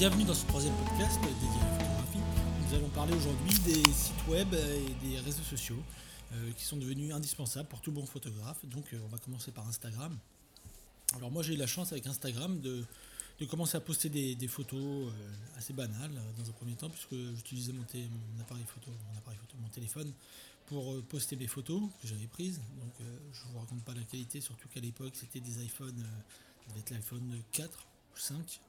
Bienvenue dans ce troisième podcast dédié à la photographie. Nous allons parler aujourd'hui des sites web et des réseaux sociaux euh, qui sont devenus indispensables pour tout bon photographe. Donc euh, on va commencer par Instagram. Alors moi j'ai eu la chance avec Instagram de, de commencer à poster des, photos euh, assez banales dans un premier temps puisque j'utilisais mon, appareil photo, mon appareil photo, mon téléphone pour poster mes photos que j'avais prises. Donc je vous raconte pas la qualité, surtout qu'à l'époque c'était des iPhones, ça devait être l'iPhone 4 ou 5.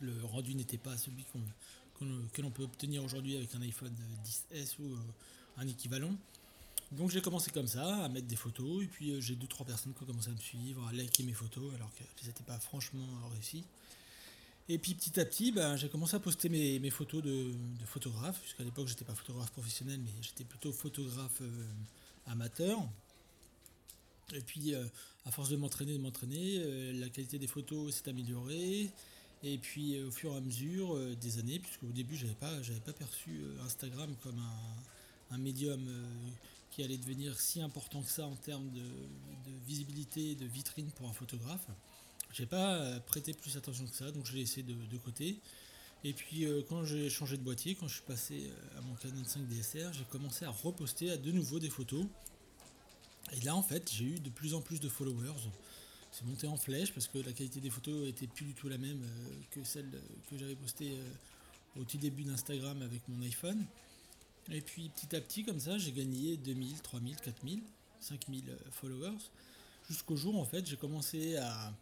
Le rendu n'était pas celui que l'on peut obtenir aujourd'hui avec un iPhone 10S ou euh, un équivalent. Donc j'ai commencé comme ça, à mettre des photos, et puis euh, j'ai deux trois personnes qui ont commencé à me suivre, à liker mes photos, alors qu'elles n'étaient pas franchement réussies. Et puis petit à petit, ben, j'ai commencé à poster mes, photos de, de photographe, puisqu'à l'époque j'étais pas photographe professionnel, mais j'étais plutôt photographe euh, amateur. Et puis euh, à force de m'entraîner, de m'entraîner, euh, la qualité des photos s'est améliorée. Et puis euh, au fur et à mesure euh, des années, puisque au début j'avais pas, j'avais pas perçu euh, Instagram comme un, médium qui allait devenir si important que ça en termes de, visibilité, de vitrine pour un photographe. J'ai pas prêté plus attention que ça, donc je l'ai laissé de, côté. Et puis quand j'ai changé de boîtier, quand je suis passé à mon Canon 5 DSR, j'ai commencé à reposter à de nouveau des photos. Et là en fait j'ai eu de plus en plus de followers. C'est monté en flèche parce que la qualité des photos était plus du tout la même euh, que celle que j'avais postée euh, au tout début d'Instagram avec mon iPhone. Et puis petit à petit, comme ça, j'ai gagné 2000, 3000, 4000, 5000 euh, followers. Jusqu'au jour, en fait, j'ai commencé à,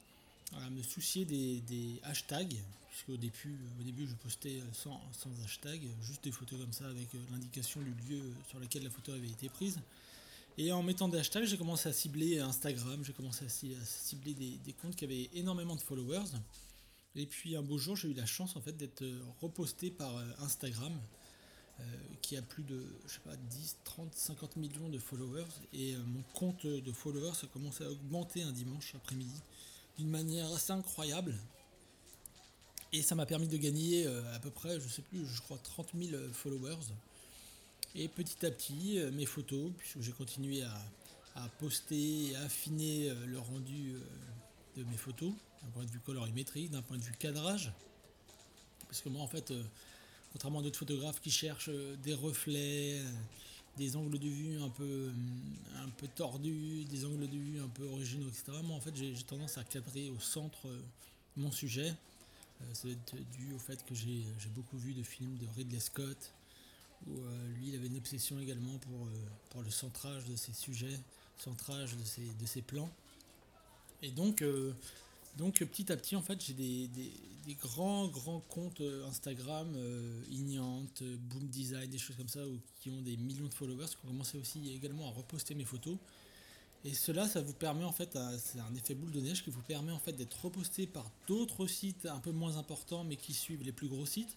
me soucier des, hashtags. Puisqu'au début, au début, je postais sans, sans hashtag, juste des photos comme ça avec euh, l'indication du lieu sur lequel la photo avait été prise. Et en mettant des hashtags, j'ai commencé à cibler Instagram, j'ai commencé à ci- à cibler des, comptes qui avaient énormément de followers. Et puis un beau jour, j'ai eu la chance en fait d'être euh, reposté par euh, Instagram, euh, qui a plus de, je sais pas, 10, 30, 50 millions de followers. Et mon compte de followers a commencé à augmenter un dimanche après-midi d'une manière assez incroyable. Et ça m'a permis de gagner à peu près, je sais plus, je crois 30 000 followers. Et petit à petit, euh, mes photos, puisque j'ai continué à, poster et à affiner euh, le rendu euh, de mes photos, d'un point de vue colorimétrique, d'un point de vue cadrage. Parce que moi, en fait, contrairement à d'autres photographes qui cherchent des reflets, des angles de vue un peu, un peu tordus, des angles de vue un peu originaux, etc., moi, en fait, j'ai tendance à cadrer au centre mon sujet. Ça doit être dû au fait que j'ai beaucoup vu de films de Ridley Scott, où euh, lui il avait une obsession également pour, euh, pour le centrage de ses sujets, centrage de ses, plans. Et donc, euh, donc petit à petit en fait j'ai des, grands grands comptes Instagram, Ignant, euh, Boom Design, des choses comme ça, qui ont des millions de followers, qui ont commencé aussi également à reposter mes photos. Et cela, ça vous permet en fait, c'est un effet boule de neige qui vous permet en fait d'être reposté par d'autres sites un peu moins importants, mais qui suivent les plus gros sites.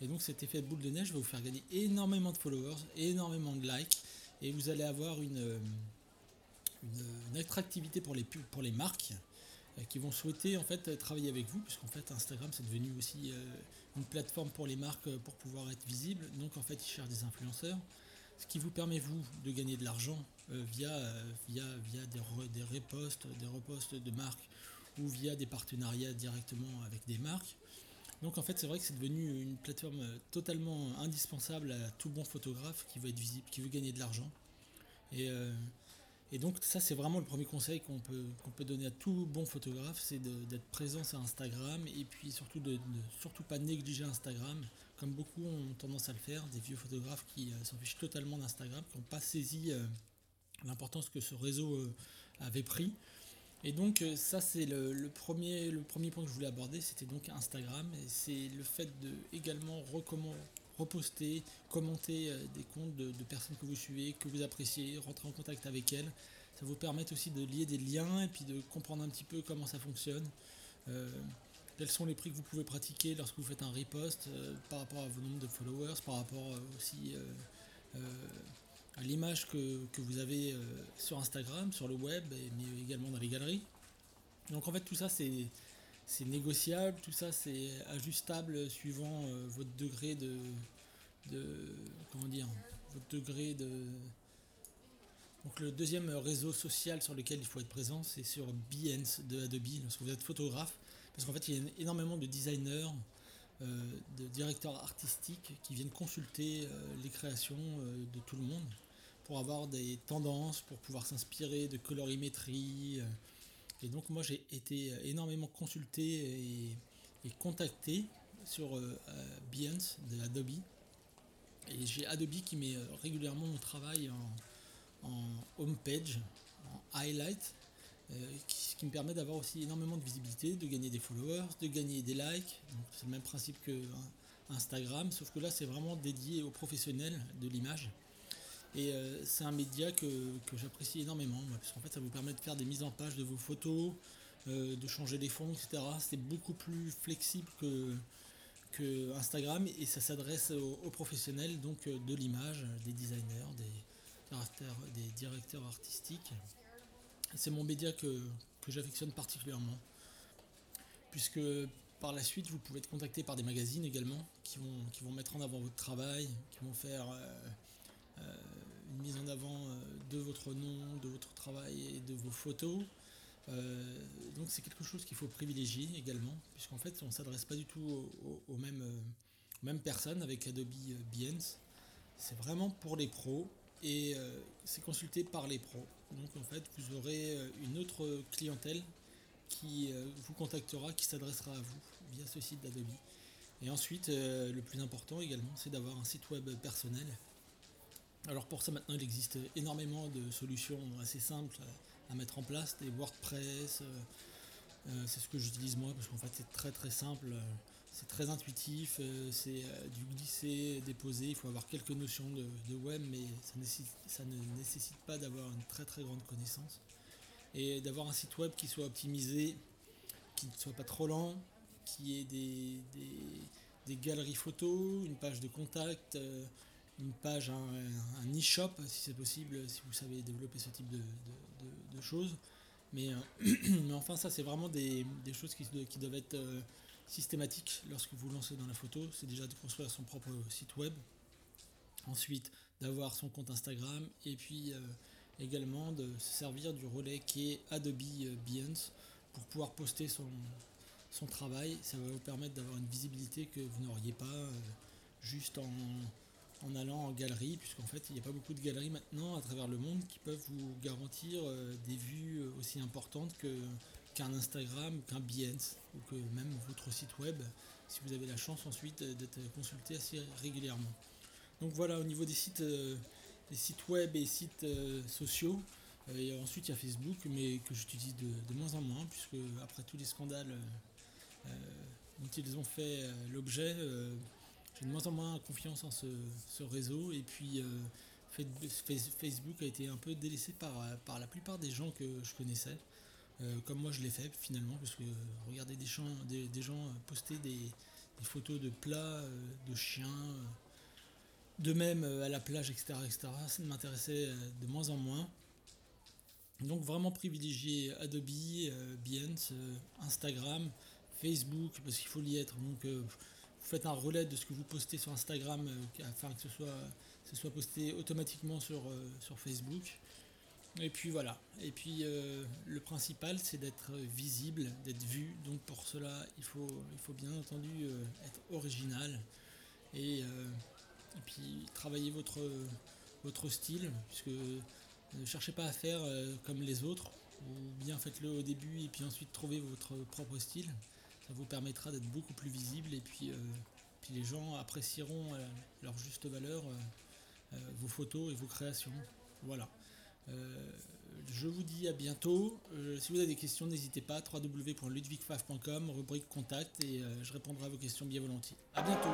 Et donc cet effet boule de neige va vous faire gagner énormément de followers, énormément de likes, et vous allez avoir une, euh, une, attractivité pour les pour les marques euh, qui vont souhaiter en fait travailler avec vous, puisqu'en fait Instagram c'est devenu aussi euh, une plateforme pour les marques pour pouvoir être visible. Donc en fait ils cherchent des influenceurs, ce qui vous permet vous de gagner de l'argent via, via, via des, des des reposts de marques ou via des partenariats directement avec des marques. Donc en fait c'est vrai que c'est devenu une plateforme euh, totalement indispensable à tout bon photographe qui veut être visible, qui veut gagner de l'argent. Et, euh, donc ça c'est vraiment le premier conseil qu'on peut, peut donner à tout bon photographe, c'est d'être présent sur Instagram et puis surtout de, de surtout pas négliger Instagram, comme beaucoup ont tendance à le faire, des vieux photographes qui euh, s'en fichent totalement d'Instagram, qui n'ont pas saisi l'importance que ce réseau avait pris. Et donc euh, ça c'est le, premier, le premier point que je voulais aborder, c'était donc Instagram, c'est le fait de également reposter, commenter euh, des comptes de, personnes que vous suivez, que vous appréciez, rentrer en contact avec elles. Ça vous permet aussi de lier des liens et puis de comprendre un petit peu comment ça fonctionne. Euh, quels sont les prix que vous pouvez pratiquer lorsque vous faites un repost par rapport à vos nombres de followers, par rapport aussi l'image que, que vous avez euh, sur Instagram, sur le web, mais également dans les galeries. Donc en fait tout ça c'est c'est négociable, tout ça c'est ajustable suivant euh, votre degré de, comment dire votre degré de donc le deuxième réseau social sur lequel il faut être présent c'est sur Behance de Adobe lorsque vous êtes photographe parce qu'en fait il y a énormément de designers de directeurs artistiques qui viennent consulter les créations de tout le monde pour avoir des tendances, pour pouvoir s'inspirer de colorimétrie. Et donc moi j'ai été énormément consulté et, contacté sur Behance de Adobe. Et j'ai Adobe qui met régulièrement mon travail en, en homepage, en highlight, euh, qui me permet d'avoir aussi énormément de visibilité, de gagner des followers, de gagner des likes. C'est le même principe que hein, Instagram, sauf que là c'est vraiment dédié aux professionnels de l'image. Et euh, c'est un média que, j'apprécie énormément, parce qu'en fait ça vous permet de faire des mises en page de vos photos, euh, de changer les fonds, etc. C'est beaucoup plus flexible que, Instagram et ça s'adresse aux, professionnels donc de l'image, des designers, des directeurs artistiques. C'est mon média que, j'affectionne particulièrement. Puisque par la suite, vous pouvez être contacté par des magazines également qui vont, qui vont mettre en avant votre travail, qui vont faire euh, euh, une mise en avant euh, de votre nom, de votre travail et de vos photos. donc c'est quelque chose qu'il faut privilégier également, puisqu'en fait on ne s'adresse pas du tout aux, mêmes, personnes avec Adobe Behance. C'est vraiment pour les pros et euh, c'est consulté par les pros. Donc en fait, vous aurez euh, une autre clientèle qui euh, vous contactera, qui s'adressera à vous via ce site d'Adobe. Et ensuite, le plus important également, c'est d'avoir un site web personnel. Alors pour ça maintenant, il existe énormément de solutions assez simples à mettre en place, des WordPress. c'est ce que j'utilise moi parce qu'en fait c'est très très simple c'est très intuitif, euh, c'est euh, du glisser, déposer, il faut avoir quelques notions de, web, mais ça, ne nécessite pas d'avoir une très très grande connaissance. Et d'avoir un site web qui soit optimisé, qui ne soit pas trop lent, qui ait des, galeries photos, une page de contact, euh, une page, un, e-shop si c'est possible, si vous savez développer ce type de, choses. Mais, enfin, ça, c'est vraiment des, choses qui, doivent être systématique lorsque vous lancez dans la photo, c'est déjà de construire son propre site web, ensuite d'avoir son compte Instagram et puis euh, également de se servir du relais qui est Adobe euh, Behance pour pouvoir poster son, son travail. Ça va vous permettre d'avoir une visibilité que vous n'auriez pas euh, juste en, en, allant en galerie, puisqu'en fait il n'y a pas beaucoup de galeries maintenant à travers le monde qui peuvent vous garantir des vues aussi importantes que qu'un Instagram, qu'un Behance ou que même votre site web si vous avez la chance ensuite d'être consulté assez régulièrement. Donc voilà au niveau des sites, euh, des sites web et sites euh, sociaux. Euh, ensuite il y a Facebook mais que j'utilise de, moins en moins puisque après tous les scandales dont ils ont fait l'objet, de moins en moins confiance en ce, réseau et puis Facebook a été un peu délaissé par, par la plupart des gens que je connaissais. Euh, comme moi je l'ai fait finalement, parce que regarder des, gens, des, gens poster des, photos de plats, euh, de chiens, euh, de même à la plage, etc., etc., ça m'intéressait de moins en moins. Donc vraiment privilégier Adobe, Behance, Instagram, Facebook, parce qu'il faut y être. Donc faites un relais de ce que vous postez sur Instagram afin que ce soit, posté automatiquement sur, sur Facebook. Et puis voilà. Et puis euh, le principal, c'est d'être visible, d'être vu. Donc pour cela, il faut, bien entendu euh, être original et, euh, et, puis travailler votre, votre style, puisque ne cherchez pas à faire comme les autres, ou bien faites-le au début et puis ensuite trouvez votre propre style. Ça vous permettra d'être beaucoup plus visible et puis, puis les gens apprécieront leur juste valeur vos photos et vos créations. Voilà. Euh, je vous dis à bientôt. Euh, si vous avez des questions, n'hésitez pas. www.ludwigfaf.com, rubrique contact, et euh, je répondrai à vos questions bien volontiers. À bientôt.